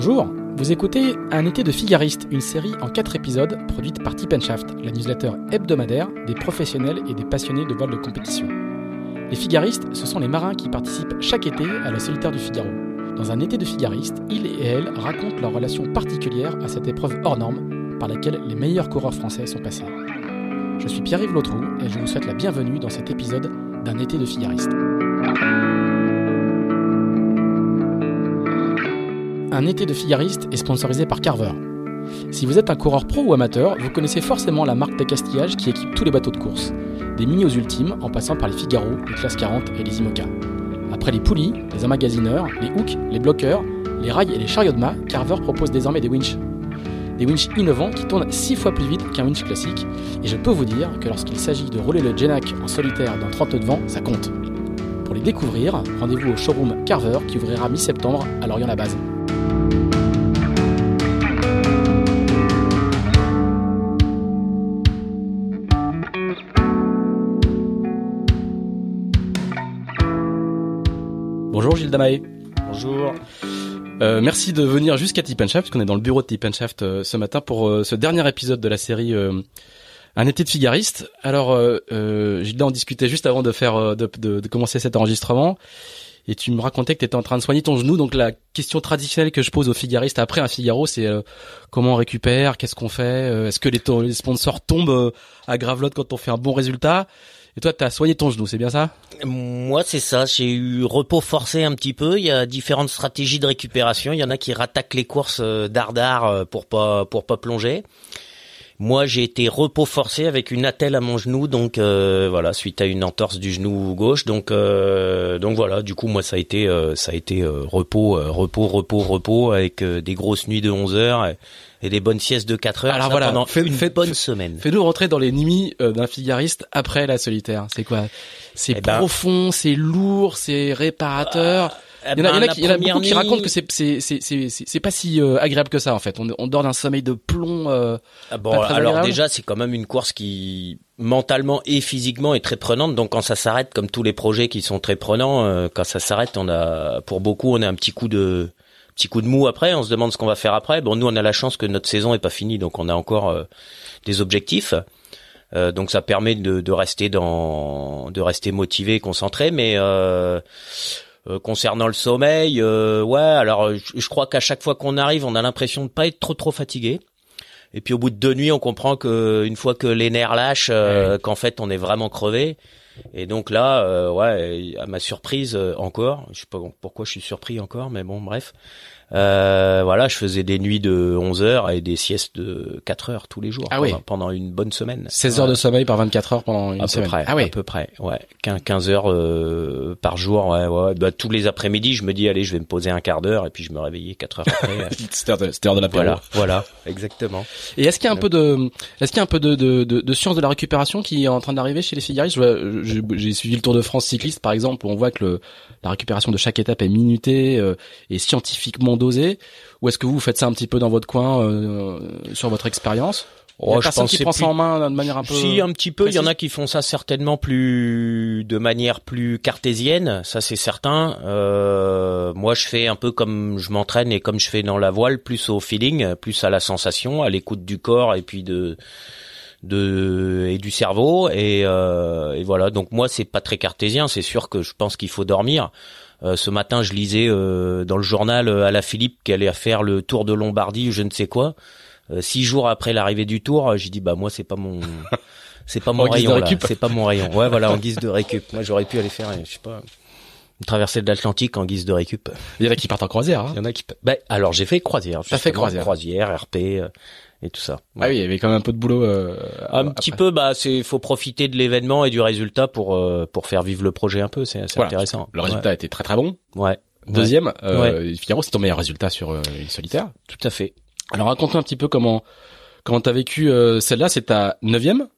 Bonjour, vous écoutez Un été de figariste, une série en 4 épisodes produite par Tip Shaft, la newsletter hebdomadaire des professionnels et des passionnés de voile de compétition. Les figaristes, ce sont les marins qui participent chaque été à la solitaire du Figaro. Dans un été de figaristes, ils et elles racontent leur relation particulière à cette épreuve hors norme par laquelle les meilleurs coureurs français sont passés. Je suis Pierre-Yves Lautroux et je vous souhaite la bienvenue dans cet épisode d'un été de figaristes. Un été de figariste est sponsorisé par Carver. Si vous êtes un coureur pro ou amateur, vous connaissez forcément la marque d'accastillage qui équipe tous les bateaux de course, des mini aux ultimes en passant par les Figaro, les Classe 40 et les IMOCA. Après les poulies, les emmagasineurs, les hooks, les bloqueurs, les rails et les chariots de mât, Carver propose désormais des winches. Des winches innovants qui tournent 6 fois plus vite qu'un winch classique, et je peux vous dire que lorsqu'il s'agit de rouler le Genac en solitaire dans 30 de vent, ça compte. Pour les découvrir, rendez-vous au showroom Carver qui ouvrira mi-septembre à Lorient-la-Base. Bonjour Gilles Damae. Bonjour. Euh, merci de venir jusqu'à Tip Shaft, puisqu'on est dans le bureau de Tip Shaft euh, ce matin pour euh, ce dernier épisode de la série euh, Un été de figariste. Alors, euh, Gilles, on discutait juste avant de faire de, de, de, commencer cet enregistrement, et tu me racontais que tu étais en train de soigner ton genou. Donc la question traditionnelle que je pose aux figaristes après un Figaro, c'est comment on récupère, qu'est-ce qu'on fait, est-ce que les, les, sponsors tombent à Gravelotte quand on fait un bon résultat? Et toi, tu as soigné ton genou, c'est bien ça Moi, c'est ça. J'ai eu repos forcé un petit peu. Il y a différentes stratégies de récupération. Il y en a qui rattaquent les courses dardard pour pas pour pas plonger. Moi, j'ai été repos forcé avec une attelle à mon genou, donc euh, voilà, suite à une entorse du genou gauche. Donc euh, donc voilà, du coup, moi, ça a été euh, ça a été repos repos repos repos avec des grosses nuits de 11 heures. Et, des bonnes siestes de 4 heures Alors voilà, pendant fait, une fait, bonne semaine. Fais-nous rentrer dans les nuits d'un figariste après la solitaire. C'est quoi? C'est eh profond, ben, c'est lourd, c'est réparateur. Euh, il y en a, il y en a, il y en a beaucoup qui racontent que c'est pas si euh, agréable que ça en fait. On, on dort d'un sommeil de plomb. Euh, ah bon, alors agréable. déjà c'est quand même une course qui mentalement et physiquement est très prenante. Donc quand ça s'arrête, comme tous les projets qui sont très prenants, euh, quand ça s'arrête, on a pour beaucoup on a un petit coup de petit coup de mou après, on se demande ce qu'on va faire après. Bon, nous, on a la chance que notre saison est pas finie, donc on a encore euh, des objectifs. Euh, donc ça permet de, de, rester dans, de rester motivé, concentré. Mais euh, concernant le sommeil, ouais, alors je, je crois qu'à chaque fois qu'on arrive, on a l'impression de pas être trop trop fatigué. Et puis au bout de deux nuits, on comprend que une fois que les nerfs lâchent, ouais. qu'en fait on est vraiment crevé. Et donc là, euh, ouais, à ma surprise euh, encore, je sais pas pourquoi je suis surpris encore, mais bon, bref. Euh, voilà, je faisais des nuits de 11 heures et des siestes de 4 heures tous les jours ah pendant, oui. pendant une bonne semaine. 16 heures de sommeil par 24 heures pendant une à semaine. Peu près, ah oui. à peu près, ouais. 15 heures euh, par jour, ouais, ouais. Bah, tous les après-midi, je me dis allez, je vais me poser un quart d'heure et puis je me réveillais 4 heures après. C'était heure de, heure de l'apéro. Voilà, voilà, exactement. Et est-ce qu'il y a un peu de, est-ce qu'il y a un peu de, de, de, de science de la récupération qui est en train d'arriver chez les figaristes J'ai suivi le Tour de France cycliste par exemple, où on voit que le, la récupération de chaque étape est minutée euh, et scientifiquement dosée. Ou est-ce que vous faites ça un petit peu dans votre coin euh, sur votre expérience? Oh, il y a je personne pense qui prend ça en main de manière un peu. Si un petit peu, précise. il y en a qui font ça certainement plus de manière plus cartésienne, ça c'est certain. Euh, moi, je fais un peu comme je m'entraîne et comme je fais dans la voile, plus au feeling, plus à la sensation, à l'écoute du corps et puis de de et du cerveau et, euh, et voilà. Donc moi, c'est pas très cartésien. C'est sûr que je pense qu'il faut dormir. Euh, ce matin, je lisais euh, dans le journal à la Philippe qu'elle allait faire le tour de Lombardie, ou je ne sais quoi. Euh, six jours après l'arrivée du tour, j'ai dit bah moi c'est pas mon c'est pas mon rayon c'est pas mon rayon. Ouais voilà en guise de récup. Moi j'aurais pu aller faire je sais pas une traversée de l'Atlantique en guise de récup. Il y en a qui partent en croisière. Hein. Il y en a qui bah alors j'ai fait croisière, T'as fait croisière. croisière, RP euh, et tout ça. Ah oui, il y avait quand même un peu de boulot. Euh, Un après. petit peu, bah, c'est faut profiter de l'événement et du résultat pour euh, pour faire vivre le projet un peu. C'est Voilà. intéressant. Le résultat était très très bon. Ouais. ouais. Deuxième, euh, Figaro, c'est ton meilleur résultat sur euh, une solitaire. Tout à fait. Alors raconte-nous un petit peu comment comment t'as vécu euh, celle-là. C'est ta neuvième.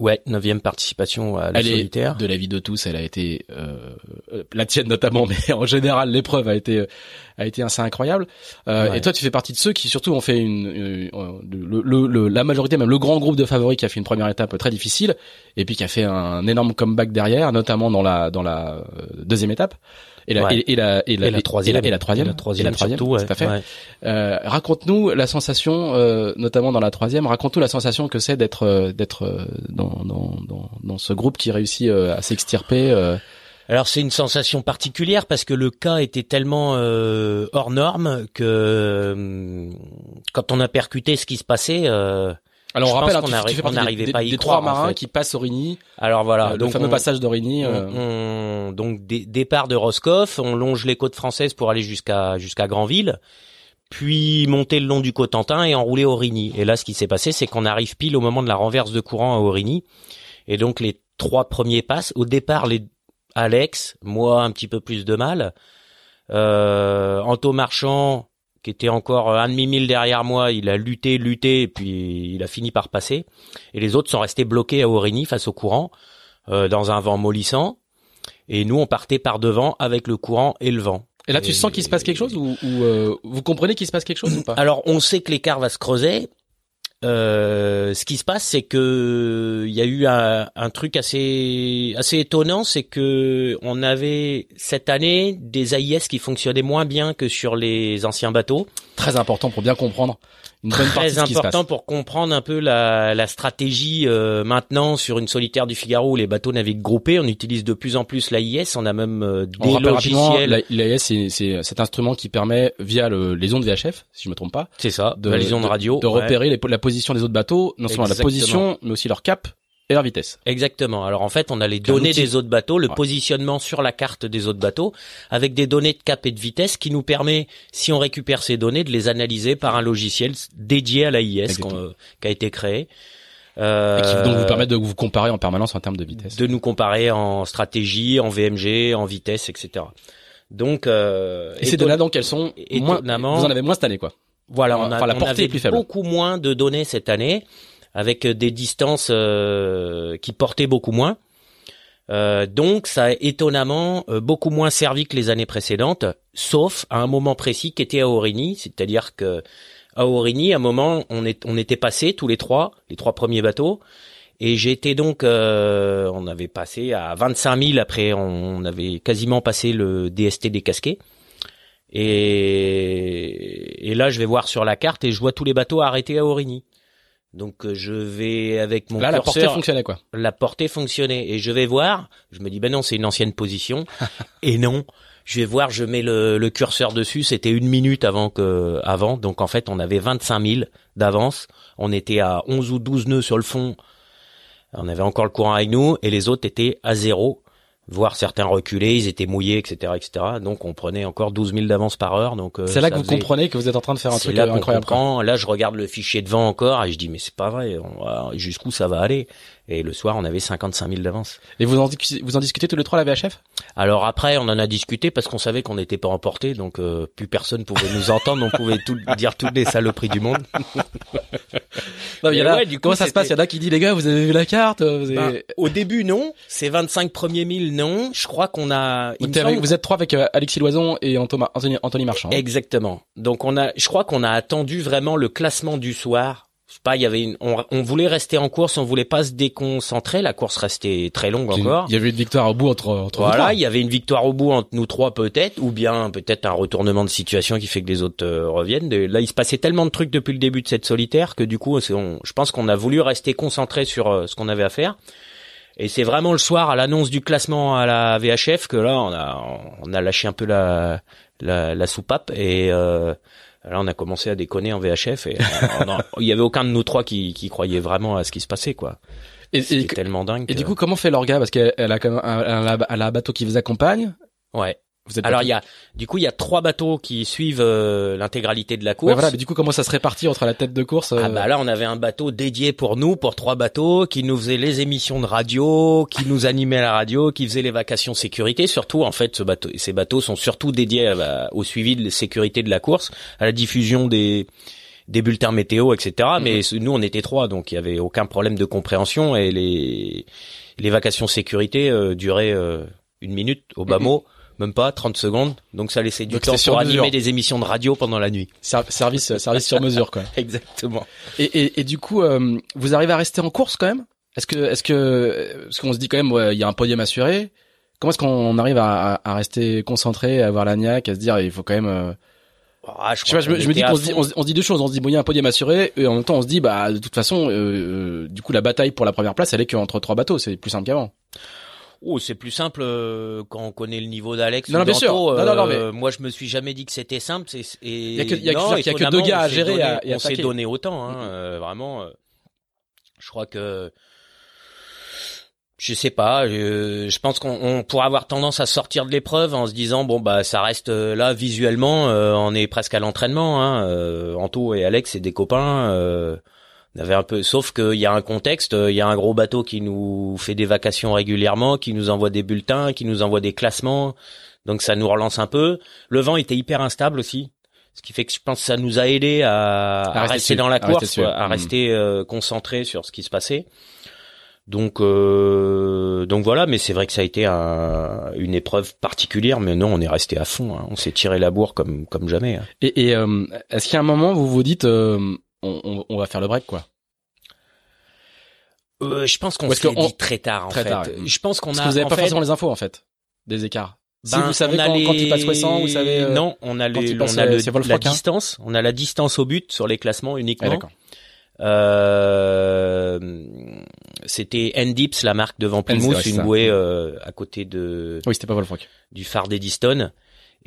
Ouais. Neuvième participation à la Elle est solitaire. de la vie de tous. Elle a été euh, euh, la tienne notamment, mais en général l'épreuve a été a été assez incroyable. Euh, Et toi, tu fais partie de ceux qui surtout ont fait une, le, le, la majorité, même le grand groupe de favoris qui a fait une première étape très difficile et puis qui a fait un énorme comeback derrière, notamment dans la dans la deuxième étape. Et la, et, la, et, la, troisième, et la troisième, la troisième, et la troisième, tout à fait. Euh, raconte-nous la sensation, euh, notamment dans la troisième. Raconte-nous la sensation que c'est d'être euh, d'être euh, dans, dans, dans, dans ce groupe qui réussit à s'extirper. Alors c'est une sensation particulière parce que le cas était tellement hors norme que quand on a percuté ce qui se passait, euh, alors on rappelle, hein, qu'on n'arrivait pas à y des, trois marins qui passent Origny. Alors voilà, euh, le fameux passage d'Origny. Euh... donc départ de Roscoff, on longe les côtes françaises pour aller jusqu'à jusqu'à Granville, puis monter le long du Cotentin et enrouler Origny. Et là, ce qui s'est passé, c'est qu'on arrive pile au moment de la renverse de courant à Origny, et donc les trois premiers passes. Au départ, les Alex, moi un petit peu plus de mal. Euh, Anto Marchand qui était encore un demi-mille derrière moi, il a lutté, lutté, et puis il a fini par passer. Et les autres sont restés bloqués à Origny face au courant, euh, dans un vent mollissant. Et nous, on partait par devant avec le courant et le vent. Et là, tu sens qu'il se passe quelque chose ou, euh, vous comprenez qu'il se passe quelque chose ou pas? Alors, on sait que l'écart va se creuser. Euh, ce qui se passe, c'est que il y a eu un, un, truc assez assez étonnant, c'est que on avait cette année des AIS qui fonctionnaient moins bien que sur les anciens bateaux. Très important pour bien comprendre une bonne très important pour comprendre un peu la, la stratégie euh, maintenant sur une solitaire du Figaro où les bateaux naviguent groupés. On utilise de plus en plus l'AIS. On a même euh, des logiciels. L'AIS, c'est cet instrument qui permet via le, les ondes VHF, si je me trompe pas, c'est ça, de, les ondes radio, de, repérer les, la position des autres bateaux, non seulement la position, mais aussi leur cap et leur vitesse. Exactement. Alors en fait, on a les données des autres bateaux, le positionnement sur la carte des autres bateaux, avec des données de cap et de vitesse qui nous permet, si on récupère ces données, de les analyser par un logiciel dédié à l'AIS qui a été créé. Euh, et qui donc vous permet de vous comparer en permanence en termes de vitesse. De nous comparer en stratégie, en VMG, en vitesse, etc. Donc euh, et ces données donc elles sont moins, vous en avez moins cette année quoi. Voilà, on a, la portée est plus faible. beaucoup moins de données cette année avec des distances euh, qui portaient beaucoup moins. Euh, donc ça a étonnamment euh, beaucoup moins servi que les années précédentes, sauf à un moment précis qui était à Aurigny, c'est-à-dire que à Aurigny, à un moment, on, est, on était passé tous les trois, les trois premiers bateaux, et j'étais donc, on avait passé à 25 000 après, on, avait quasiment passé le DST décasqué. Et, et là, je vais voir sur la carte et je vois tous les bateaux arrêtés à Aurigny. Donc euh, je vais avec mon Là, la portée fonctionnait quoi. La portée fonctionnait et je vais voir. Je me dis ben non c'est une ancienne position et non. Je vais voir, je mets le, le curseur dessus. C'était une minute avant que avant. Donc en fait on avait 25 000 d'avance. On était à 11 ou 12 nœuds sur le fond. On avait encore le courant avec nous et les autres étaient à zéro voir certains reculer, ils étaient mouillés, etc., etc. Donc on prenait encore 12 000 d'avance par heure. Donc euh, c'est là que vous comprenez que vous êtes en train de faire un truc là incroyable. Là, je regarde le fichier de vent encore et je dis mais c'est pas vrai. Jusqu'où ça va aller? Et le soir, on avait 55 000 d'avance. Et vous en, vous en discutez tous les trois la VHF Alors après, on en a discuté parce qu'on savait qu'on n'était pas emporté, donc euh, plus personne pouvait nous entendre, on pouvait tout, dire toutes les saloperies du monde. non, y a du comment ça se passe? Il y en a qui dit les gars, vous avez vu la carte vous bah, Au début, non. Ces 25 premiers mille, non. Je crois qu'on a. Vous, êtes trois avec euh, Alexis Loison et Anthony, Anthony Marchand. Exactement. Donc on a, je crois qu'on a attendu vraiment le classement du soir je sais pas, il y avait une, on, voulait rester en course, on voulait pas se déconcentrer. La course restait très longue encore. Il y avait une victoire au bout entre, entre voilà, il y avait une victoire au bout entre nous trois peut-être, ou bien peut-être un retournement de situation qui fait que les autres euh, reviennent. Là, il se passait tellement de trucs depuis le début de cette solitaire que du coup, je pense qu'on a voulu rester concentré sur euh, ce qu'on avait à faire. Et c'est vraiment le soir à l'annonce du classement à la VHF que là, on a, on a lâché un peu la, la, la soupape et euh, Là, on a commencé à déconner en VHF et il y avait aucun de nous trois qui, qui croyait vraiment à ce qui se passait, quoi. Et, c'est tellement dingue. Et du coup, comment fait l'orga? Parce qu'elle a, quand même un, elle a un bateau qui vous accompagne. Ouais. Alors il y a du coup il y a trois bateaux qui suivent euh, l'intégralité de la course. voilà, mais du coup comment ça se répartit entre la tête de course Ah euh bah là on avait un bateau dédié pour nous, pour trois bateaux, qui nous faisait les émissions de radio, qui nous animait à la radio, qui faisait les vacations sécurité. Surtout en fait ce bateau, ces bateaux sont surtout dédiés au suivi de la sécurité de la course, à la diffusion des des bulletins météo, etc. Mhm. Mais nous on était trois, donc il y avait aucun problème de compréhension et les les vacations sécurité euh, duraient une minute au bas mot, même pas 30 secondes. Donc ça laissait du temps pour animer des émissions de radio pendant la nuit. service service sur mesure quoi. Exactement. Et, et, et du coup, euh, vous arrivez à rester en course quand même? Est-ce que est-ce que parce qu'on se dit quand même ouais, il y a un podium assuré. Comment est-ce qu'on arrive à, à, rester concentré, à avoir la niaque, à se dire il faut quand même euh, ah, je, sais pas, je, me, dis qu'on se dit, on, se dit deux choses. On se dit bon, il y a un podium assuré, et en même temps, on se dit bah de toute façon, euh, du coup, la bataille pour la première place, elle est qu'entre trois bateaux. C'est plus simple qu'avant. Oh, c'est plus simple euh, quand on connaît le niveau d'Alex. Non, non, bien sûr. Non, non, non, euh, Moi, je me suis jamais dit que c'était simple. Et il y a que, y a y a que deux gars à gérer. et on s'est donné autant, hein, euh, vraiment. je crois que je sais pas. Je, je pense qu'on pourrait avoir tendance à sortir de l'épreuve en se disant bon bah ça reste là visuellement, on est presque à l'entraînement. Hein, Anto et Alex, c'est des copains avait un peu, sauf qu'il y a un contexte, il y a un gros bateau qui nous fait des vacations régulièrement, qui nous envoie des bulletins, qui nous envoie des classements, donc ça nous relance un peu. Le vent était hyper instable aussi, ce qui fait que je pense que ça nous a aidé à, rester, dans la course, à rester, hmm. euh, concentré sur ce qui se passait. Donc, euh, donc voilà, mais c'est vrai que ça a été une épreuve particulière, mais non, on est resté à fond, hein. on s'est tiré la bourre comme comme jamais. Hein. Et, et euh, est-ce qu'il y a un moment où vous vous dites on, on, va faire le break quoi. Euh, je pense qu'on s'est dit très tard en fait. Je pense qu'on a. Que vous avez pas forcément les infos en fait des écarts. si ben, vous savez quand, quand, il passe 60, vous savez. Euh, non, on a, les, on a le, la hein. distance. On a la distance au but sur les classements uniquement. Ah, euh, c'était Endips, la marque de Vampimous, une bouée euh, à côté de. Oui, c'était pas Wolfrock. Du phare d'Eddystone.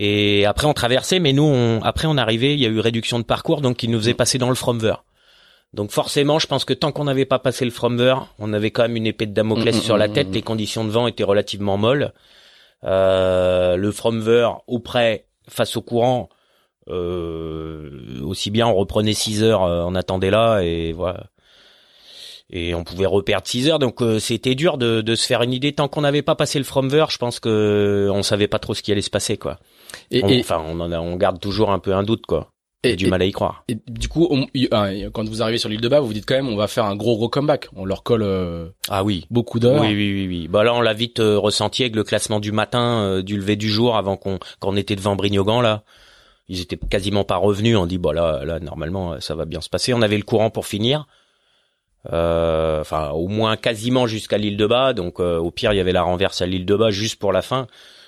Et après on traversait, mais nous, on, après on arrivait, il y a eu réduction de parcours, donc il nous faisait passer dans le Fromver. Donc forcément, je pense que tant qu'on n'avait pas passé le Fromver, on avait quand même une épée de Damoclès mm, mm, sur la mm, tête. Les conditions de vent étaient relativement molles. Euh, le Fromver auprès, face au courant, euh, aussi bien on reprenait 6 heures, euh, on attendait là et voilà. Et on pouvait reperdre 6 heures, donc euh, c'était dur de, de, se faire une idée. Tant qu'on n'avait pas passé le Fromver, je pense que on savait pas trop ce qui allait se passer, quoi. Et, enfin, on, en a, on garde toujours un peu un doute, quoi. Et, du mal à y croire. Et du coup, ah, quand vous arrivez sur l'île de Bas, vous vous dites quand même, on va faire un gros gros comeback. On leur colle. Euh, ah oui. Beaucoup d'heures. Oui, oui, oui, oui. Bah là, on l'a vite euh, ressenti avec le classement du matin, euh, du lever du jour, avant qu'on qu'on était devant Brignogan là. Ils étaient quasiment pas revenus. On dit, bah là, là, normalement, ça va bien se passer. On avait le courant pour finir. Enfin, au moins quasiment jusqu'à l'île de Bas. Donc, au pire, il y avait la renverse à l'île de Bas juste pour la fin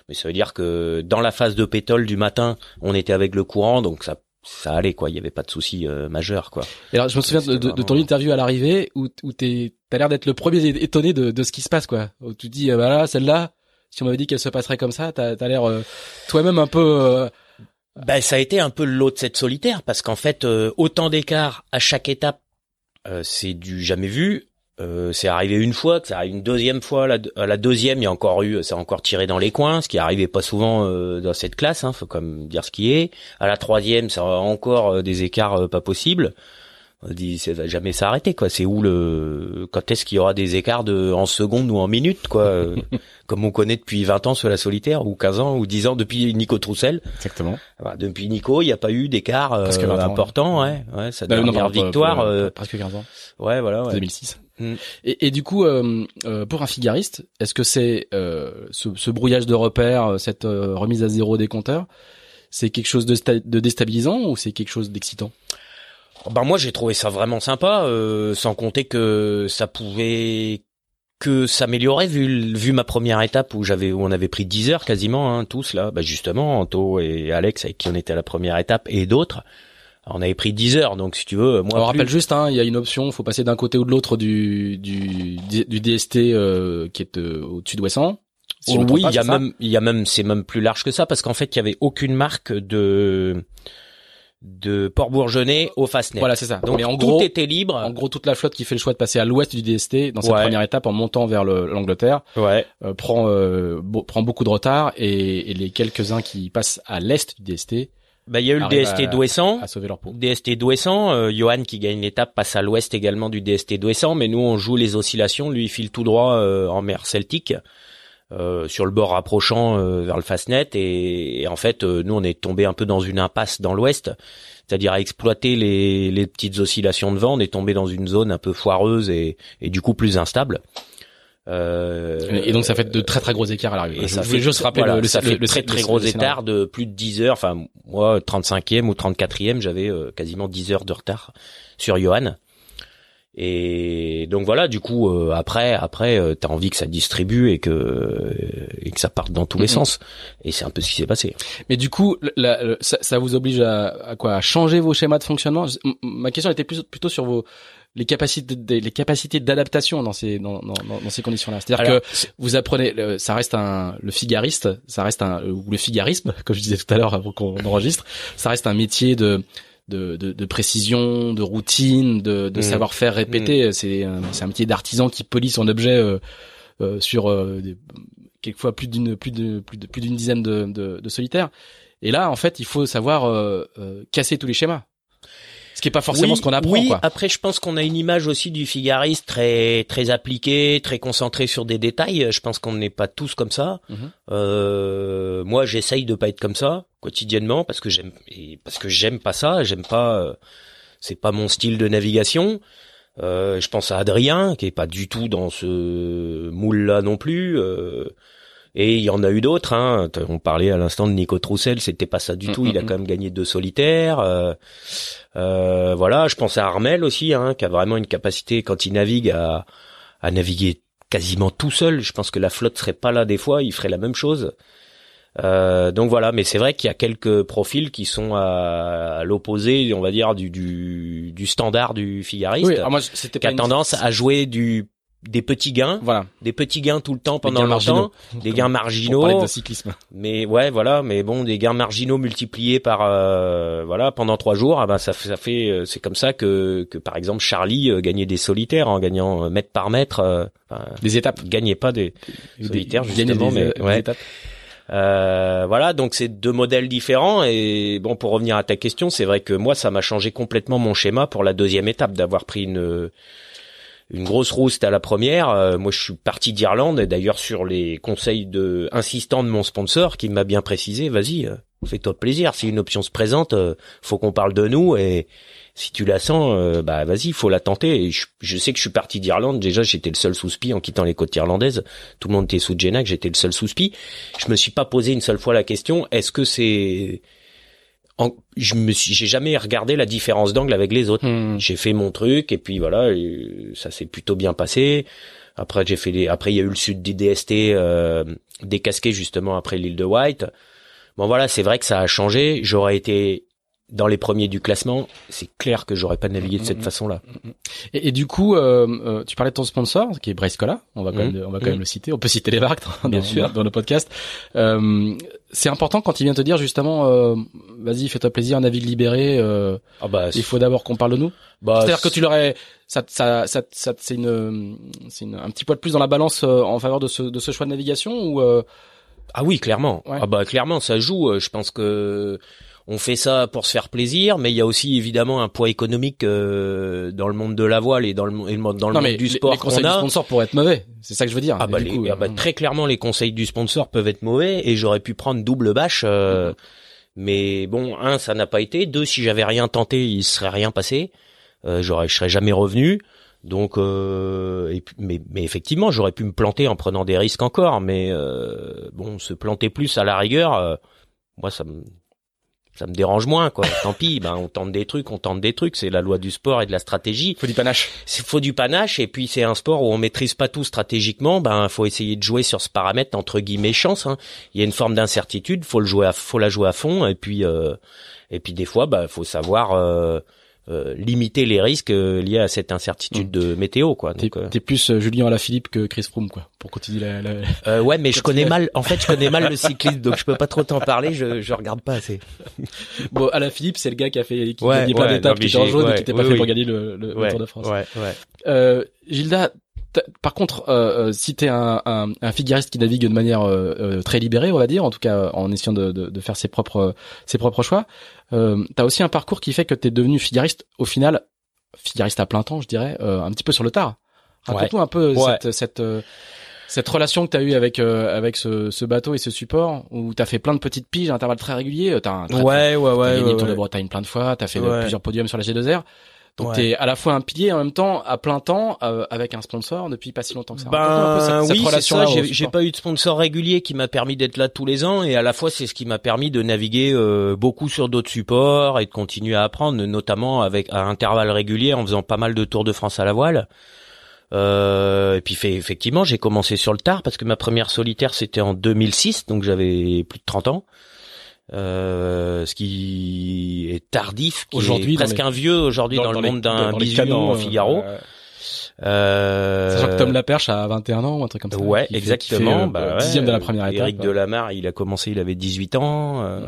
mais ça veut dire que dans la phase de pétole du matin, on était avec le courant, donc ça ça allait quoi, il y avait pas de souci euh, majeur quoi. Et alors je me souviens de, de, ton interview à l'arrivée où où t'es t'as l'air d'être le premier étonné de, de ce qui se passe quoi. Où tu dis ah bah là celle-là, si on m'avait dit qu'elle se passerait comme ça, t'as as, l'air euh, toi-même un peu. Euh, ben ça a été un peu l'eau de cette solitaire parce qu'en fait autant d'écart à chaque étape, c'est du jamais vu. Euh, c'est arrivé une fois, que ça arrive une deuxième fois. La, la deuxième, il y a encore eu, ça a encore tiré dans les coins, ce qui arrivait pas souvent euh, dans cette classe. Hein, faut comme dire ce qui est. À la troisième, ça a encore euh, des écarts pas possibles. On dit, ça va jamais s'arrêter, quoi. C'est où le, quand est-ce qu'il y aura des écarts de, en secondes ou en minutes, quoi. comme on connaît depuis 20 ans sur la solitaire, ou 15 ans, ou 10 ans depuis Nico Troussel. Exactement. depuis Nico, il n'y a pas eu d'écart important, ouais. ouais. sa bah, dernière victoire. presque 15 ans. Ouais, voilà. Ouais. 2006. Mm. Et, et, du coup, euh, euh, pour un figariste, est-ce que c'est euh, ce, ce, brouillage de repères, cette remise à zéro des compteurs, c'est quelque chose de, de déstabilisant ou c'est quelque chose d'excitant? Ben moi, j'ai trouvé ça vraiment sympa, sans compter que ça pouvait que s'améliorer vu vu ma première étape où j'avais où on avait pris 10 heures quasiment hein, tous là bah justement Anto et Alex avec qui on était à la première étape et d'autres on avait pris 10 heures, donc si tu veux, moi. On rappelle juste, hein, il y a une option, faut passer d'un côté ou de l'autre du, du du DST euh, qui est euh, au-dessus de Ouessant. oui, il y a même, il y a même, c'est même plus large que ça parce qu'en fait, il y avait aucune marque de de Port Bourgeonnet au Fastnet. Voilà, c'est ça. Donc en tout était libre. En gros, toute la flotte qui fait le choix de passer à l'ouest du DST dans cette première étape en montant vers l'Angleterre ouais. Euh, prend prend beaucoup de retard et, et les quelques uns qui passent à l'est du DST bah, il y a eu le DST d'Ouessant. À sauver leur peau. DST d'Ouessant. Euh, Johan qui gagne l'étape passe à l'ouest également du DST d'Ouessant, mais nous on joue les oscillations. Lui il file tout droit euh, en mer Celtique. Euh, sur le bord rapprochant euh, vers le Fastnet et, et en fait nous on est tombé un peu dans une impasse dans l'ouest c'est-à-dire à exploiter les, les petites oscillations de vent on est tombé dans une zone un peu foireuse et, et du coup plus instable Euh, et donc ça fait de très très gros écarts à l'arrivée. Et Je ça fait, juste rappeler voilà, le, ça fait le- très très le- gros écarts de plus de 10 heures. Enfin, moi, 35e ou 34e, j'avais euh, quasiment 10 heures de retard sur Johan. Et donc voilà, du coup, euh, après, après, euh, t'as envie que ça distribue et que et que ça parte dans tous les sens. Et c'est un peu ce qui s'est passé. Mais du coup, la- la- ça, ça vous oblige à, à quoi? À changer vos schémas de fonctionnement? Ma question était plus, plutôt sur vos les capacités les capacités d'adaptation dans ces dans, dans, ces conditions-là. C'est-à-dire que vous apprenez, le- ça reste un le figariste, ça reste un ou le figarisme, comme je disais tout à l'heure avant qu'on enregistre, ça reste un métier de de, de, de précision, de routine, de, de Mhm. savoir-faire répété. C'est un, c'est un métier d'artisan qui polie son objet euh, euh, sur euh, des- quelquefois plus d'une plus de plus de plus d'une dizaine de, de, de solitaires. Et là, en fait, il faut savoir euh, euh, casser tous les schémas. Qui est pas forcément Oui, ce qu'on apprend. Oui, quoi. après je pense qu'on a une image aussi du figariste très très appliqué, très concentré sur des détails. Je pense qu'on n'est pas tous comme ça. Mhm. Euh, moi, j'essaye de pas être comme ça quotidiennement parce que j'aime parce que j'aime pas ça. J'aime pas. euh, c'est pas mon style de navigation. Euh, je pense à Adrien qui est pas du tout dans ce moule-là non plus. euh, et il y en a eu d'autres. Hein. On parlait à l'instant de Nico Troussel, c'était pas ça du tout. Il a Mhm. quand même gagné deux solitaires. euh, euh, voilà, je pense à Armel aussi, hein, qui a vraiment une capacité quand il navigue à, à naviguer quasiment tout seul. Je pense que la flotte serait pas là des fois, il ferait la même chose. Euh, donc voilà, mais c'est vrai qu'il y a quelques profils qui sont à, à l'opposé, on va dire, du, du, du standard du figariste, Oui, alors moi, c'était qui a une- tendance à jouer du des petits gains, Voilà. des petits gains tout le temps pendant longtemps, des gains On marginaux, parlait de cyclisme. mais ouais, voilà, mais bon, des gains marginaux multipliés par euh, voilà pendant trois jours, ah ben ça fait, ça fait, euh, c'est comme ça que que par exemple Charlie euh, gagnait des solitaires en gagnant euh, mètre par mètre, euh, enfin, Des étapes. gagnait pas des Des- solitaires justement, des, mais des ouais. étapes. Euh, voilà, donc c'est deux modèles différents et bon pour revenir à ta question, c'est vrai que moi ça m'a changé complètement mon schéma pour la deuxième étape d'avoir pris une une grosse rouste à la première. Euh, moi je suis parti d'Irlande et d'ailleurs sur les conseils de insistants de mon sponsor qui m'a bien précisé, vas-y, euh, fais-toi plaisir, si une option se présente, euh, faut qu'on parle de nous et si tu la sens, euh, bah vas-y, faut la tenter. Et je, sais que je suis parti d'Irlande. Déjà, j'étais le seul sous-spi en quittant les côtes irlandaises. Tout le monde était sous Genac, j'étais le seul sous-spi. Je me suis pas posé une seule fois la question est-ce que c'est en- je me suis, j'ai jamais regardé la différence d'angle avec les autres. Hmm. J'ai fait mon truc et puis voilà, et ça s'est plutôt bien passé. Après j'ai fait les, après il y a eu le sud du DST euh, décasqué justement après l'île de White. Bon voilà, c'est vrai que ça a changé. J'aurais été dans les premiers du classement. C'est clair que j'aurais pas navigué de cette façon-là. Et, et du coup, euh, euh, tu parlais de ton sponsor, qui est Brace Cola. On va quand même, on va quand Mhm. même le citer. On peut citer les marques dans, Bien dans- sûr. dans le podcast. Euh, c'est important quand il vient te dire justement, euh, vas-y, fais-toi plaisir, navigue libéré. Ah bah, il faut d'abord qu'on parle de nous. bah, C'est-à-dire que tu l'aurais, ça, ça, ça, ça c'est une, c'est un petit poids de plus dans la balance en faveur de ce, de ce choix de navigation ou euh, Ah oui, clairement. Ouais. Ah bah clairement, ça joue. Je pense que on fait ça pour se faire plaisir, mais il y a aussi évidemment un poids économique euh, dans le monde de la voile et dans le, et dans le non monde du les- sport les conseils qu'on du sponsor pourraient être mauvais. C'est ça que je veux dire. Ah bah, les- coup, ah bah, euh, très clairement, les conseils du sponsor peuvent être mauvais et j'aurais pu prendre double bâche. euh. Mais bon, un, ça n'a pas été. Deux, si j'avais rien tenté, il serait rien passé. Euh, j'aurais, je serais jamais revenu. Donc, euh, et mais, mais effectivement, j'aurais pu me planter en prenant des risques encore. Mais euh, bon, se planter plus à la rigueur, euh, moi, ça me ça me dérange moins quoi. Tant pis, ben on tente des trucs, on tente des trucs. C'est la loi du sport et de la stratégie faut du panache. c'est faut du panache et puis c'est un sport où on maîtrise pas tout stratégiquement ben faut essayer de jouer sur ce paramètre entre guillemets chance hein. il y a une forme d'incertitude faut le jouer à, faut la jouer à fond et puis euh, et puis des fois bah faut savoir euh, euh, limiter les risques euh, liés à cette incertitude de météo quoi T'es, euh, plus Julien Alaphilippe que Chris Froome quoi. Pour continuer la, la... euh, ouais mais je connais mal en fait je connais mal le cyclisme donc je peux pas trop t'en parler je je regarde pas assez Bon, Alaphilippe, c'est le gars qui a fait, qui a Ouais, gagné plein ouais, d'étapes, non, mais qui était en jaune et ouais, qui était pas oui, fait oui. pour gagner le, le- le ouais Tour de France. ouais ouais Euh, Gilda, par contre, euh, euh, si t'es un, un, un figuriste qui navigue de manière euh, euh, très libérée, on va dire, en tout cas en essayant de, de, de faire ses propres ses propres choix, euh, t'as aussi un parcours qui fait que t'es devenu figuriste au final, figuriste à plein temps, je dirais, euh, un petit peu sur le tard. Raconte-nous un peu Ouais. cette cette euh, cette relation que t'as eue avec euh, avec ce, ce bateau et ce support où t'as fait plein de petites piges à intervalles très réguliers. T'as un très, ouais ouais T'as ouais gagné ouais, le Tour de. Bretagne plein de fois, t'as fait de- Ouais. plusieurs podiums sur la G2R. Donc Ouais. t'es à la fois un pilier et en même temps à plein temps euh, avec un sponsor depuis pas si longtemps que ça. Ben cette- cette oui, c'est ça. J'ai pas eu de sponsor régulier qui m'a permis d'être là tous les ans, et à la fois c'est ce qui m'a permis de naviguer euh, beaucoup sur d'autres supports et de continuer à apprendre, notamment avec à intervalles réguliers en faisant pas mal de tours de France à la voile. Euh, et puis fait, effectivement, j'ai commencé sur le tard parce que ma première solitaire c'était en 2006, donc j'avais plus de 30 ans. Euh, ce qui est tardif, qui Aujourd'hui, est presque les- un vieux aujourd'hui dans, le monde d'un canons, en euh, Figaro. Euh, Sachant que Tom Laperche a 21 ans ou un truc comme ça. Ouais, qui fait- exactement. qui fait, euh, bah, dixième ouais. de la première étape. Eric Delamare, il a commencé, il avait 18 ans. euh,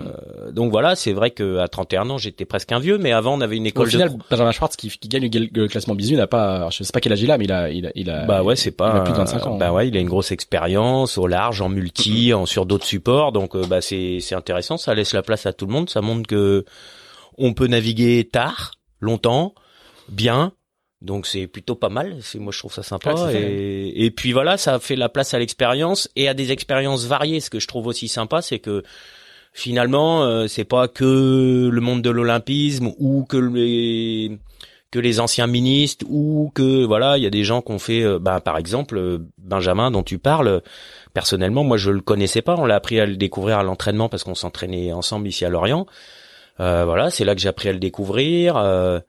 Donc voilà, c'est vrai que à 31 ans, j'étais presque un vieux, mais avant, on avait une Au école final, de. Benjamin Schwartz qui, qui gagne le, classement bisu n'a pas, je sais pas quel âge il a, mais il a, il a, il a Bah ouais, c'est pas. il a plus de 25 ans. Bah ouais, il a une grosse expérience au large, en multi, en sur d'autres supports. Donc euh, bah c'est c'est intéressant. Ça laisse la place à tout le monde. Ça montre que on peut naviguer tard, longtemps, bien. Donc c'est plutôt pas mal. C'est moi je trouve ça sympa. Et, et puis voilà, ça fait la place à l'expérience et à des expériences variées. Ce que je trouve aussi sympa, c'est que finalement euh, c'est pas que le monde de l'olympisme ou que les que les anciens ministres ou que voilà il y a des gens qui ont fait euh, bah, par exemple euh, Benjamin dont tu parles personnellement moi je le connaissais pas on l'a appris à le découvrir à l'entraînement parce qu'on s'entraînait ensemble ici à Lorient Euh, voilà c'est là que j'ai appris à le découvrir euh,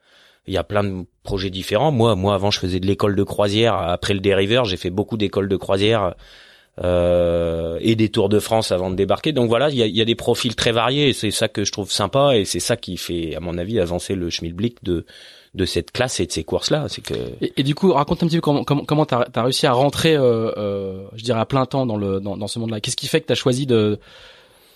il y a plein de projets différents moi moi avant je faisais de l'école de croisière après le dériveur j'ai fait beaucoup d'écoles de croisière euh, et des Tours de France avant de débarquer. Donc voilà, il y a, y a des profils très variés c'est ça que je trouve sympa et c'est ça qui fait, à mon avis, avancer le schmilblick de de cette classe et de ces courses-là. C'est que Et, et du coup, raconte un petit peu comment comment comment t'as as réussi à rentrer, euh, euh, je dirais à plein temps dans le dans, dans ce monde-là. Qu'est-ce qui fait que t'as choisi de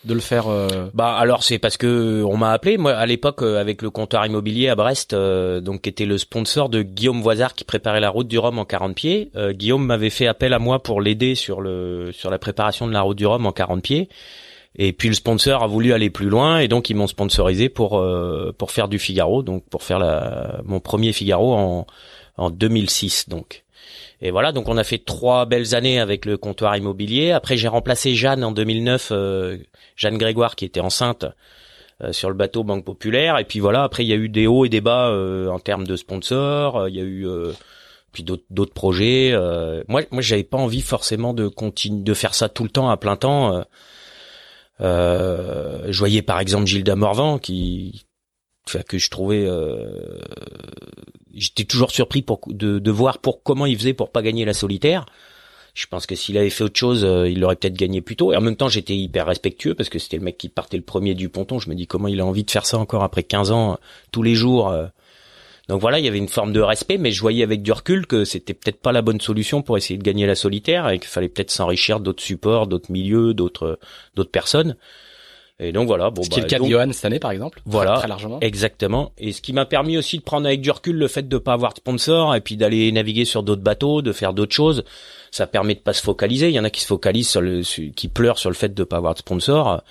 de le faire euh, Bah alors c'est parce que on m'a appelé moi à l'époque euh, avec le comptoir immobilier à Brest euh, donc qui était le sponsor de Guillaume Voisard qui préparait la route du Rhum en 40 pieds. Euh, Guillaume m'avait fait appel à moi pour l'aider sur le sur la préparation de la route du Rhum en 40 pieds. Et puis le sponsor a voulu aller plus loin et donc ils m'ont sponsorisé pour euh, pour faire du Figaro donc pour faire la mon premier Figaro en en 2006 donc. Et voilà, donc on a fait trois belles années avec le comptoir immobilier. Après, j'ai remplacé Jeanne en 2009, euh, Jeanne Grégoire qui était enceinte euh, sur le bateau Banque Populaire. Et puis voilà, après il y a eu des hauts et des bas euh, en termes de sponsors. Euh, Il y a eu puis d'autres projets. Moi, moi, j'avais pas envie forcément de continuer de faire ça tout le temps à plein temps. Je voyais par exemple Gilda Morvan qui que je trouvais euh, j'étais toujours surpris pour de, de voir pour comment il faisait pour pas gagner la solitaire. Je pense que s'il avait fait autre chose euh, il aurait peut-être gagné plus tôt. Et en même temps j'étais hyper respectueux parce que c'était le mec qui partait le premier du ponton. Je me dis comment il a envie de faire ça encore après 15 ans euh, tous les jours euh. donc voilà il y avait une forme de respect mais je voyais avec du recul que c'était peut-être pas la bonne solution pour essayer de gagner la solitaire et qu'il fallait peut-être s'enrichir d'autres supports d'autres milieux d'autres d'autres personnes et donc voilà bon Ce qui est bah, le cas donc- de Johan cette année, par exemple. Voilà. Très, largement. Exactement. Et ce qui m'a permis aussi de prendre avec du recul le fait de pas avoir de sponsor et puis d'aller naviguer sur d'autres bateaux, de faire d'autres choses. Ça permet de pas se focaliser. Il y en a qui se focalisent sur le, qui pleurent sur le fait de pas avoir de sponsor.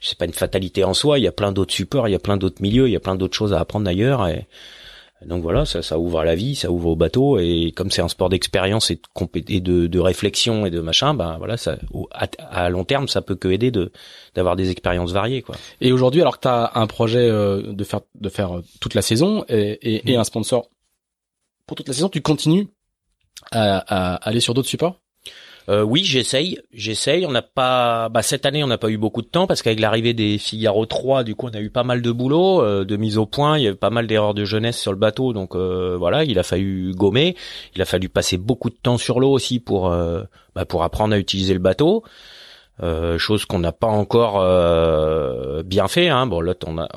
C'est pas une fatalité en soi. Il y a plein d'autres supports, il y a plein d'autres milieux, il y a plein d'autres choses à apprendre ailleurs. Et donc voilà, ça, ça ouvre à la vie, ça ouvre au bateau. Et comme c'est un sport d'expérience et de, et de, de réflexion et de machin, ben voilà, ça, au- à, à long terme, ça peut que aider de d'avoir des expériences variées, quoi. Et aujourd'hui, alors que tu as un projet euh, de faire de faire euh, toute la saison et, et, et un sponsor pour toute la saison, tu continues à, à aller sur d'autres supports? Euh, oui, j'essaye, j'essaye. On n'a pas, bah, cette année, on n'a pas eu beaucoup de temps parce qu'avec l'arrivée des Figaro 3, du coup, on a eu pas mal de boulot, euh, de mise au point. Il y avait pas mal d'erreurs de jeunesse sur le bateau, donc euh, voilà, il a fallu gommer. Il a fallu passer beaucoup de temps sur l'eau aussi pour, euh, bah, pour apprendre à utiliser le bateau. Euh, chose qu'on n'a pas encore euh, bien fait. Hein. Bon, là, on a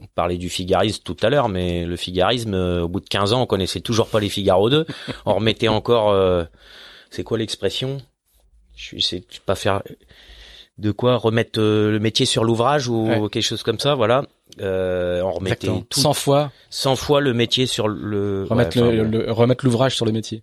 on parlait du figarisme tout à l'heure, mais le figarisme, euh, au bout de 15 ans, on connaissait toujours pas les Figaro 2. On remettait encore. C'est quoi l'expression? Je sais pas faire de quoi remettre euh, le métier sur l'ouvrage ou Ouais. quelque chose comme ça. Voilà. Euh, on remettait tout, 100 fois 100 fois le métier sur le remettre ouais, enfin, le, le- remettre l'ouvrage sur le métier.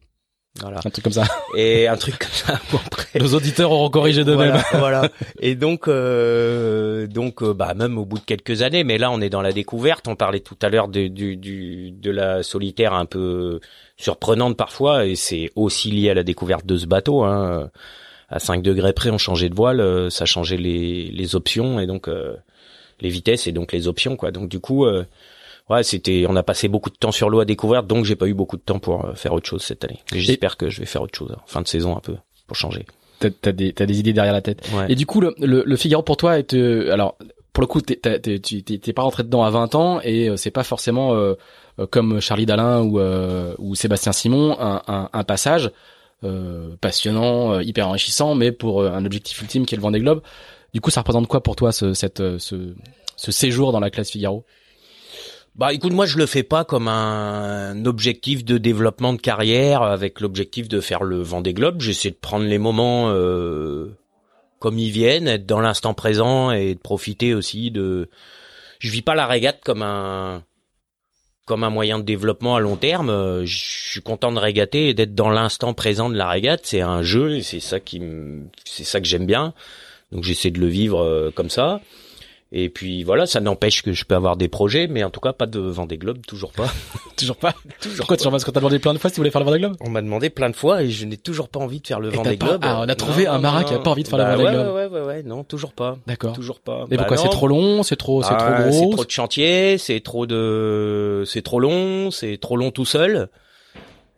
Voilà. Un truc comme ça. Et un truc comme ça. Bon, après, Nos auditeurs auront corrigé d'eux-mêmes. Voilà, voilà. Et donc, euh, donc, euh, bah, même au bout de quelques années, mais là, on est dans la découverte. On parlait tout à l'heure de, du, du, de la solitaire un peu surprenante parfois, et c'est aussi lié à la découverte de ce bateau. Hein. À 5 degrés près, on changeait de voile, euh, ça changeait les, les options et donc euh, les vitesses et donc les options, quoi. Donc du coup. euh, ouais, c'était, on a passé beaucoup de temps sur l'eau à découvrir, donc j'ai pas eu beaucoup de temps pour euh, faire autre chose cette année. J'espère que je vais faire autre chose en fin de saison un peu pour changer. T'as, des, des idées derrière la tête. Et du coup, le, le, Figaro pour toi est, euh, alors pour le coup, t'es, t'es, tu t'es pas rentré dedans à 20 ans et euh, c'est pas forcément euh, comme Charlie Dalin ou, ou Sébastien Simon un, un, un passage passionnant, hyper enrichissant, mais pour un objectif ultime qui est le Vendée Globe. Du coup, ça représente quoi pour toi ce, cette, ce, ce séjour dans la classe Figaro? Bah écoute, moi je le fais pas comme un objectif de développement de carrière avec l'objectif de faire le Vendée Globe. J'essaie de prendre les moments euh, comme ils viennent, être dans l'instant présent et de profiter aussi de. Je vis pas la régate comme un comme un moyen de développement à long terme. Je suis content de régater et d'être dans l'instant présent de la régate. C'est un jeu et c'est ça qui c'est ça que j'aime bien. Donc j'essaie de le vivre euh, comme ça. Et puis voilà, ça n'empêche que je peux avoir des projets, mais en tout cas pas de Vendée Globe, toujours pas. toujours pas. toujours Pourquoi toujours Parce qu'on t'a demandé plein de fois si tu voulais faire le Vendée Globe On m'a demandé plein de fois et je n'ai toujours pas envie de faire le Vendée Globe. Ah, on a trouvé un marin qui a pas envie de faire le bah Vendée Globe. Ouais, ouais, ouais, non, toujours pas. D'accord. Toujours pas. Et pourquoi bah c'est trop long, c'est trop, c'est trop ah, gros. C'est trop de chantier, c'est trop de, c'est trop long, c'est trop long tout seul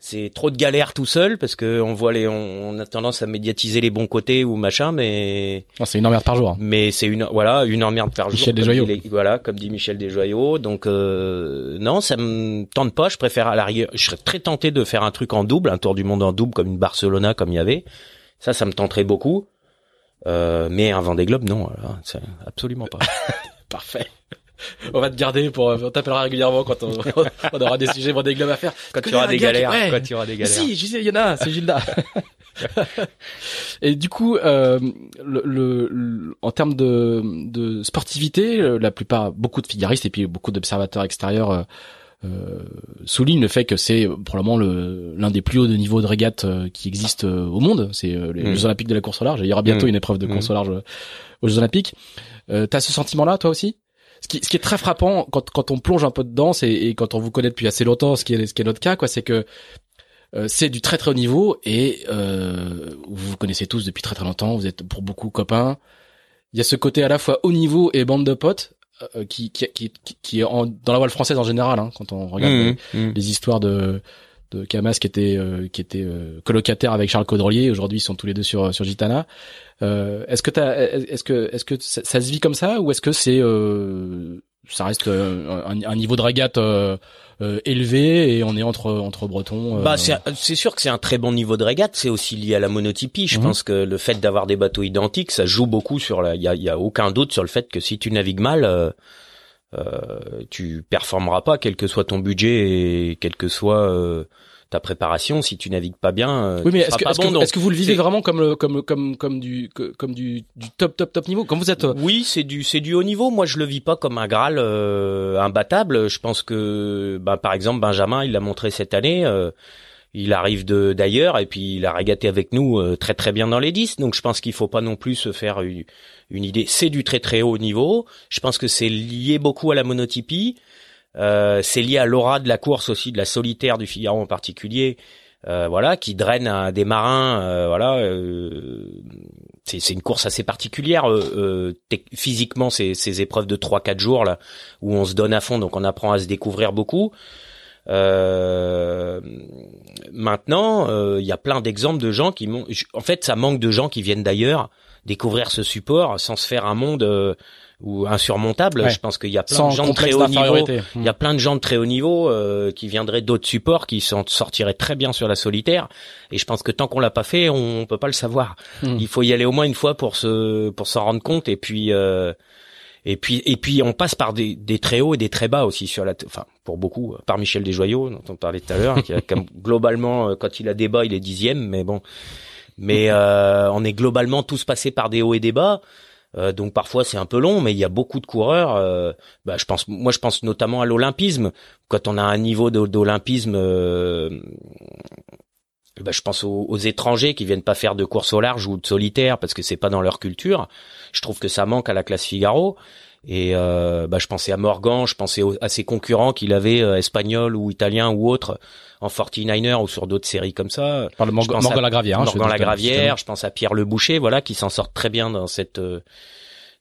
c'est trop de galères tout seul parce que on voit les on, a tendance à médiatiser les bons côtés ou machin mais c'est une emmerde par jour mais c'est une voilà une emmerde par Michel jour Desjoyaux voilà comme dit Michel Desjoyaux donc euh, non ça me tente pas. Je préfère à la rigueur je serais très tenté de faire un truc en double un tour du monde en double comme une Barcelona comme il y avait. Ça ça me tenterait beaucoup. Euh, mais un Vendée Globe non absolument pas. Parfait on va te garder pour, on t'appellera régulièrement quand on, on, aura des sujets des globes à faire. Quand tu auras des galères, quand tu auras des galères. Si, je sais, il y en a, c'est Gilda. et du coup, euh, le, le, en termes de, de sportivité, la plupart, beaucoup de figaristes et puis beaucoup d'observateurs extérieurs euh, euh, soulignent le fait que c'est probablement le l'un des plus hauts de niveau de régate euh, qui existe euh, au monde. C'est les mm. Jeux Olympiques de la course au large. Il y aura bientôt mm. une épreuve de course au large aux Jeux Olympiques. Euh, T'as ce sentiment-là, toi aussi? Ce qui, ce qui est très frappant quand, quand on plonge un peu dedans, c'est et quand on vous connaît depuis assez longtemps, ce qui est, ce qui est notre cas, quoi, c'est que euh, c'est du très très haut niveau et euh, vous vous connaissez tous depuis très très longtemps. Vous êtes pour beaucoup copains. Il y a ce côté à la fois haut niveau et bande de potes euh, qui, qui, qui, qui, est en, dans la voile française en général. Hein, quand on regarde mmh, les, mmh. les, histoires de de Camas qui était euh, qui était euh, colocataire avec Charles Caudrelier. Aujourd'hui, ils sont tous les deux sur sur Gitana. Euh, est-ce que t'as, est-ce que est-ce que ça, se vit comme ça ou est-ce que c'est ça reste un, niveau de régate élevé et on est entre entre Bretons. Bah c'est sûr que c'est un très bon niveau de régate. C'est aussi lié à la monotypie. Je mhm. pense que le fait d'avoir des bateaux identiques, ça joue beaucoup sur la. Il y a, y a aucun doute sur le fait que si tu navigues mal euh, tu performeras pas, quel que soit ton budget et quel que soit euh, ta préparation. Si tu navigues pas bien, euh, oui, mais est-ce que, est que, vous le vivez vraiment comme comme comme comme du comme du, du top top top niveau? Comme vous êtes Oui, c'est du c'est du haut niveau. Moi, je le vis pas comme un Graal imbattable. Je pense que, bah, par exemple, Benjamin, il l'a montré cette année il arrive de d'ailleurs et puis il a régaté avec nous euh, très très bien dans les 10 donc je pense qu'il faut pas non plus se faire une, idée. C'est du très très haut niveau. Je pense que c'est lié beaucoup à la monotypie. Euh, c'est lié à l'aura de la course aussi de la solitaire du Figaro en particulier. Euh, voilà qui draine à des marins voilà c'est une course assez particulière physiquement c'est ces épreuves de 3 4 jours là où on se donne à fond. Donc on apprend à se découvrir beaucoup euh, maintenant, euh, il y a plein d'exemples de gens qui m'ont. En fait, ça manque de gens qui viennent d'ailleurs découvrir ce support sans se faire un monde euh, ou insurmontable. Je pense qu'il y a plein de gens de très haut niveau. Il y a plein de gens de très haut niveau euh, qui viendraient d'autres supports qui s'en sortiraient très bien sur la solitaire. Et je pense que tant qu'on l'a pas fait, on peut pas le savoir. Hmm. Il faut y aller au moins une fois pour se pour s'en rendre compte et puis. Euh, et puis et puis on passe par des, des très hauts et des très bas aussi sur la enfin pour beaucoup par Michel Desjoyaux dont on parlait tout à l'heure qui a comme, globalement euh, quand il a des bas il est dixième mais bon mais euh, on est globalement tous passés par des hauts et des bas euh, donc parfois c'est un peu long, mais il y a beaucoup de coureurs. Euh, bah, je pense, moi je pense notamment à l'olympisme. Quand on a un niveau d'olympisme, euh, bah, je pense aux, aux, étrangers qui viennent pas faire de course au large ou de solitaire parce que c'est pas dans leur culture. Je trouve que ça manque à la classe Figaro. Et euh, bah, je pensais à Morgan, je pensais à ses concurrents qu'il avait euh, espagnols ou italiens ou autres en 49er ou sur d'autres séries comme ça. Par le Morgan, Morgan Gravière. Hein, Morgan Gravière. je pense à Pierre Le Boucher, voilà, qui s'en sort très bien dans cette euh,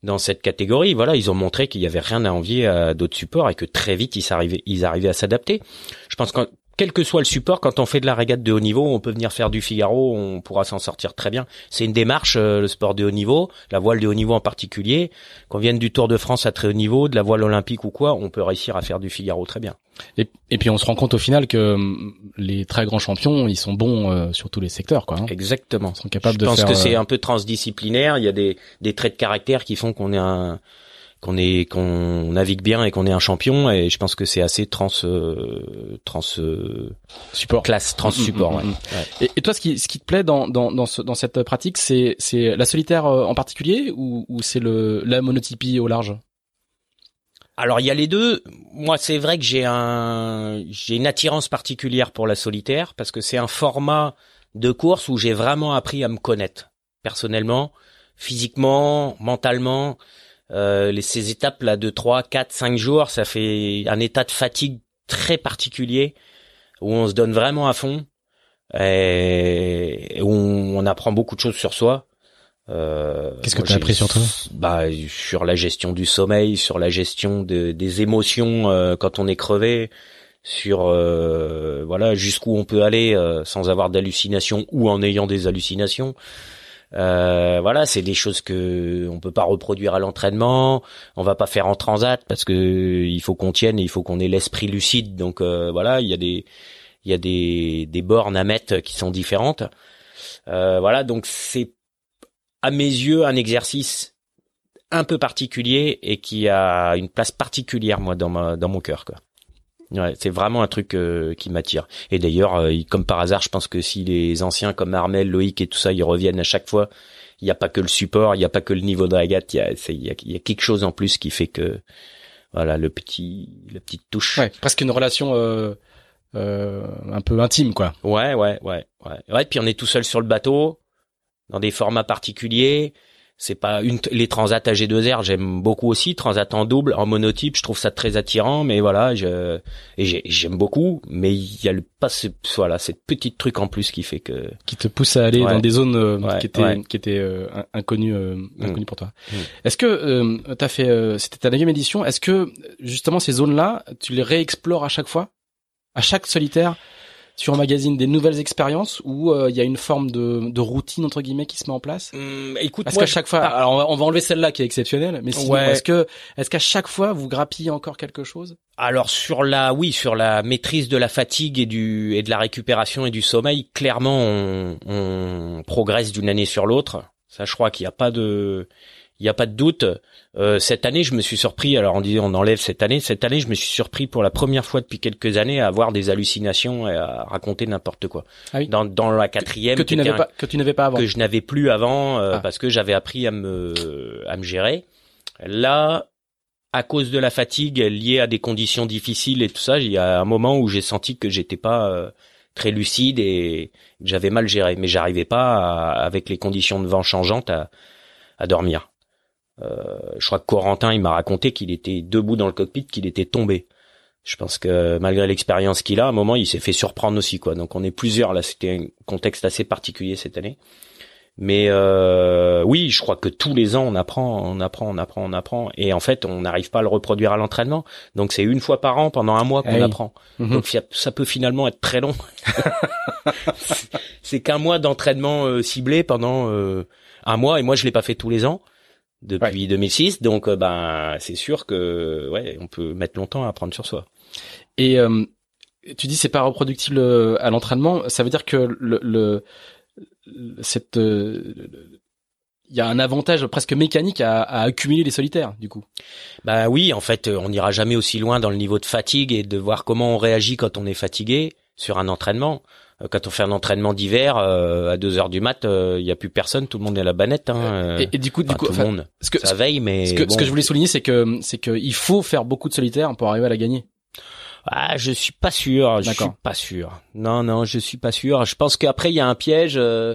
dans cette catégorie. Voilà, ils ont montré qu'il y avait rien à envier à d'autres supports et que très vite ils arrivaient, ils arrivaient à s'adapter. Je pense que quel que soit le support, quand on fait de la régate de haut niveau, on peut venir faire du Figaro, on pourra s'en sortir très bien. C'est une démarche, euh, le sport de haut niveau, la voile de haut niveau en particulier. Qu'on vienne du Tour de France à très haut niveau, de la voile olympique ou quoi, on peut réussir à faire du Figaro très bien. Et, puis on se rend compte au final que hum, les très grands champions, ils sont bons euh, sur tous les secteurs, quoi. Hein. Exactement. Ils sont capables Je de pense faire. que c'est euh, un peu transdisciplinaire. Il y a des, des traits de caractère qui font qu'on est un qu'on est qu'on navigue bien et qu'on est un champion et je pense que c'est assez trans euh, trans euh, support. classe trans support Mm, mm, mm. Ouais. Et, et toi, ce qui, ce qui te plaît dans, dans, dans, ce, dans cette pratique, c'est, c'est la solitaire euh, en particulier ou, ou c'est le, la monotypie au large? Alors il y a les deux. Moi c'est vrai que j'ai un j'ai une attirance particulière pour la solitaire parce que c'est un format de course où j'ai vraiment appris à me connaître personnellement, physiquement, mentalement. Euh, les, ces étapes là de 3, 4, 5 jours, ça fait un état de fatigue très particulier où on se donne vraiment à fond et où on, on apprend beaucoup de choses sur soi. Euh, Qu'est-ce que t'as j'ai- appris sur toi? Bah sur la gestion du sommeil, sur la gestion de- des émotions euh, quand on est crevé, sur euh, voilà jusqu'où on peut aller euh, sans avoir d'hallucinations ou en ayant des hallucinations. Euh, voilà, c'est des choses que on peut pas reproduire à l'entraînement. On va pas faire en transat parce que il faut qu'on tienne et il faut qu'on ait l'esprit lucide. Donc euh, voilà, il y a des il y a des des bornes à mettre qui sont différentes. Euh, voilà, donc c'est à mes yeux un exercice un peu particulier et qui a une place particulière moi dans ma dans mon cœur quoi. Ouais, c'est vraiment un truc euh, qui m'attire. Et d'ailleurs, euh, comme par hasard, je pense que si les anciens comme Armel, Loïc et tout ça, ils reviennent à chaque fois, il n'y a pas que le support, il n'y a pas que le niveau de il y a, y a, y a quelque chose en plus qui fait que voilà le petit la petite touche. Ouais, presque une relation euh, euh, un peu intime, quoi. Ouais, ouais, ouais, ouais. Ouais, puis on est tout seul sur le bateau, dans des formats particuliers. C'est pas une les transats à G2R, j'aime beaucoup aussi transat en double, en monotype, je trouve ça très attirant, mais voilà, je et j'ai- j'aime beaucoup, mais il y a le pas ce voilà cette petite truc en plus qui fait que qui te pousse à aller Ouais. dans des zones euh, Ouais, qui étaient ouais. qui étaient euh, in- inconnues euh, Mm. inconnues pour toi. Mm. Est-ce que euh, t'as fait euh, c'était ta neuvième édition Est-ce que justement ces zones-là, tu les réexplores à chaque fois, à chaque solitaire? Tu emmagasines des nouvelles expériences ou euh, il y a une forme de, de routine entre guillemets qui se met en place? Hum, écoute Est-ce qu'à chaque fois, alors on va, on va enlever celle-là qui est exceptionnelle, mais sinon, Ouais. est-ce que, est-ce qu'à chaque fois vous grappillez encore quelque chose? Alors sur la oui sur la maîtrise de la fatigue et du et de la récupération et du sommeil, clairement on, on progresse d'une année sur l'autre. Ça je crois qu'il n'y a pas de il y a pas de doute. Euh, cette année, je me suis surpris. Alors on dit on enlève cette année. Cette année, je me suis surpris pour la première fois depuis quelques années à avoir des hallucinations et à raconter n'importe quoi. Ah oui. Dans dans la quatrième que tu n'avais pas, que tu n'avais pas avant. que je n'avais plus avant euh, Ah. parce que j'avais appris à me à me gérer. Là, à cause de la fatigue liée à des conditions difficiles et tout ça, il y a un moment où j'ai senti que j'étais pas euh, très lucide et que j'avais mal géré, mais j'arrivais pas à- avec les conditions de vent changeantes à, à dormir. Euh, je crois que Corentin, il m'a raconté qu'il était debout dans le cockpit, qu'il était tombé. Je pense que malgré l'expérience qu'il a, à un moment, il s'est fait surprendre aussi, quoi. Donc on est plusieurs là. C'était un contexte assez particulier cette année. Mais euh, oui, je crois que tous les ans on apprend, on apprend, on apprend, on apprend, et en fait on n'arrive pas à le reproduire à l'entraînement. Donc c'est une fois par an pendant un mois qu'on apprend. Mhm. Donc ça- peut finalement être très long. C'est- c'est qu'un mois d'entraînement euh, ciblé pendant euh, un mois, et moi je l'ai pas fait tous les ans depuis 2006. Donc euh, ben c'est sûr que ouais, on peut mettre longtemps à apprendre sur soi. Et euh, tu dis c'est pas reproductible euh, à l'entraînement, ça veut dire que le, le, cette euh, le- il y a un avantage presque mécanique à, à accumuler les solitaires du coup. Bah oui, en fait, on n'ira jamais aussi loin dans le niveau de fatigue et de voir comment on réagit quand on est fatigué sur un entraînement. Euh, Quand on fait un entraînement d'hiver euh, à 2 heures du mat, il y a plus personne, tout le monde est à la banette. Hein, euh, Et, et du coup, du coup, tout enfin, le monde. ce que Ça veille, mais ce que, ce que je voulais souligner, c'est que c'est que il faut faire beaucoup de solitaires pour arriver à la gagner. Ah, je suis pas sûr. Je suis pas sûr. Non, non, je suis pas sûr. Je pense qu'après il y a un piège. euh,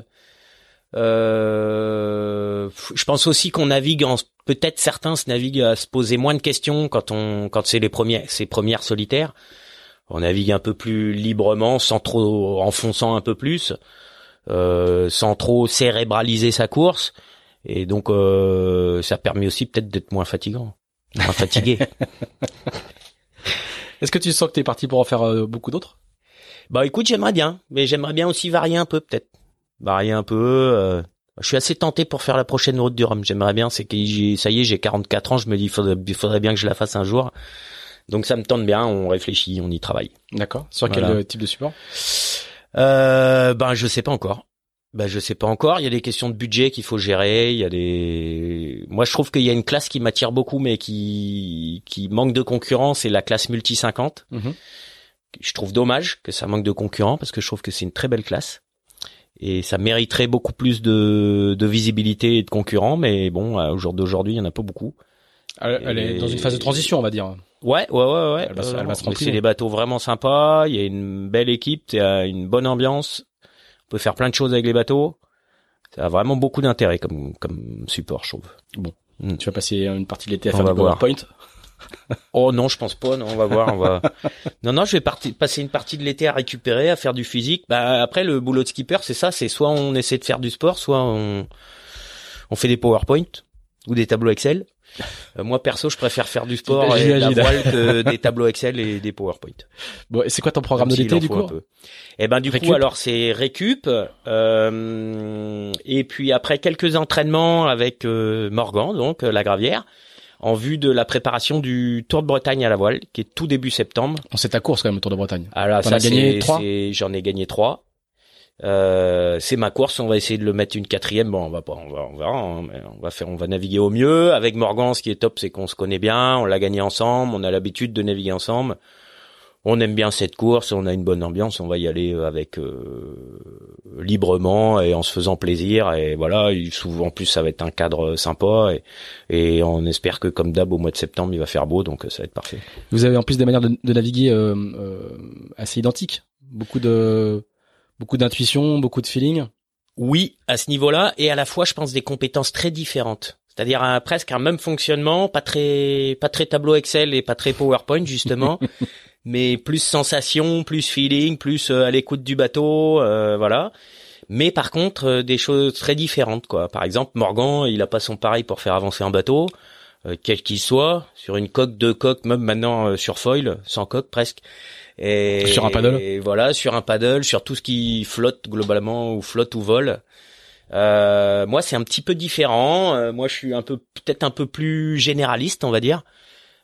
euh, je pense aussi qu'on navigue en peut-être certains se naviguent à se poser moins de questions quand on quand c'est les premières ces premières solitaires. On navigue un peu plus librement, sans trop en fonçant un peu plus, euh, sans trop cérébraliser sa course. Et donc euh, ça permet aussi peut-être d'être moins fatigant, moins fatigué. Est-ce que tu sens que tu es parti pour en faire euh, beaucoup d'autres? Bah écoute, j'aimerais bien, mais j'aimerais bien aussi varier un peu peut-être. Varier un peu. Euh, je suis assez tenté pour faire la prochaine route du Rhum. J'aimerais bien, c'est que ça y est, j'ai 44 ans, je me dis, il faudrait, faudrait bien que je la fasse un jour. Donc ça me tente bien, on réfléchit, on y travaille. D'accord. Sur quel euh, type de support? Euh, Ben je sais pas encore. Ben je sais pas encore. Il y a des questions de budget qu'il faut gérer. Il y a des. Moi je trouve qu'il y a une classe qui m'attire beaucoup, mais qui qui manque de concurrence, c'est la classe multi 50. Mhm. Je trouve dommage que ça manque de concurrents parce que je trouve que c'est une très belle classe et ça mériterait beaucoup plus de, de visibilité et de concurrents. Mais bon, au jour d'aujourd'hui, il y en a pas beaucoup. Elle, est dans une phase de transition, on va dire. Ouais, ouais, ouais, ouais. Elle va, elle va se C'est des bateaux vraiment sympas. Il y a une belle équipe, il y a une bonne ambiance. On peut faire plein de choses avec les bateaux. Ça a vraiment beaucoup d'intérêt comme comme support, je trouve. Bon, hmm. tu vas passer une partie de l'été à faire du PowerPoint. oh non, je pense pas. Non, on va voir. On va. non, non, je vais partir, passer une partie de l'été à récupérer, à faire du physique. Bah après, le boulot de skipper, c'est ça. C'est soit on essaie de faire du sport, soit on on fait des PowerPoint ou des tableaux Excel. Euh, moi perso, je préfère faire du sport et la voile que des tableaux Excel et des PowerPoint. Bon, et c'est quoi ton programme de l'été du coup? Eh ben du coup, alors c'est récup euh, et puis après quelques entraînements avec euh, Morgan, donc euh, la gravière, en vue de la préparation du Tour de Bretagne à la voile, qui est tout début septembre. c'est ta course quand même, le Tour de Bretagne. Alors ça, gagné trois. J'en ai gagné trois. Euh, c'est ma course, on va essayer de le mettre une quatrième. Bon, on va pas, on va, on verra. Hein, on va faire, on va naviguer au mieux. Avec Morgan, ce qui est top, c'est qu'on se connaît bien, on l'a gagné ensemble, on a l'habitude de naviguer ensemble. On aime bien cette course, on a une bonne ambiance, on va y aller avec euh, librement et en se faisant plaisir. Et voilà, souvent en plus ça va être un cadre sympa et, et on espère que comme d'hab au mois de septembre il va faire beau, donc ça va être parfait. Vous avez en plus des manières de, de naviguer euh, euh assez identiques, beaucoup de Beaucoup d'intuition, beaucoup de feeling. Oui, à ce niveau-là, et à la fois, je pense, des compétences très différentes. C'est-à-dire presque un même fonctionnement, pas très, pas très tableau Excel et pas très PowerPoint justement, mais plus sensation, plus feeling, plus euh, à l'écoute du bateau, euh, voilà. Mais par contre, euh, des choses très différentes, quoi. Par exemple, Morgan, il a pas son pareil pour faire avancer un bateau, quel qu'il soit, sur une coque, deux coques, même maintenant sur foil, sans coque presque. Et, sur un paddle. Et voilà, sur un paddle, sur tout ce qui flotte globalement ou flotte ou vole. Euh, moi, c'est un petit peu différent. Euh, moi, je suis un peu peut-être un peu plus généraliste, on va dire,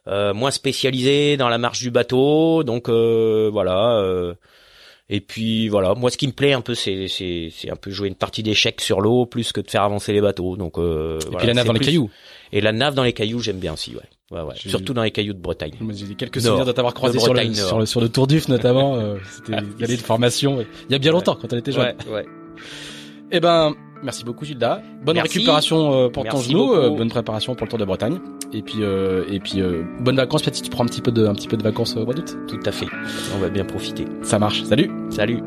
euh, moins spécialisé dans la marche du bateau. Donc euh, voilà. Euh, et puis voilà, moi, ce qui me plaît un peu, c'est c'est c'est un peu jouer une partie d'échecs sur l'eau plus que de faire avancer les bateaux. Donc et puis la nave dans les cailloux. Et la nave dans les cailloux, j'aime bien aussi, ouais. Ouais, ouais. Surtout dans les cailloux de Bretagne. J'ai quelques souvenirs de t'avoir croisé sur le, sur le, sur le Tour d'Uf notamment. euh, C'était allait de formation. Il y a bien longtemps quand elle était jeune. Ouais, ouais. Eh ben, merci beaucoup Gilda. Bonne récupération euh, pour ton genou, euh, bonne préparation pour le Tour de Bretagne. Et puis euh, et puis euh, bonnes vacances. Peut-être tu prends un petit peu de un petit peu de vacances au mois d'août. Tout à fait. On va bien profiter. Ça marche. Salut. Salut.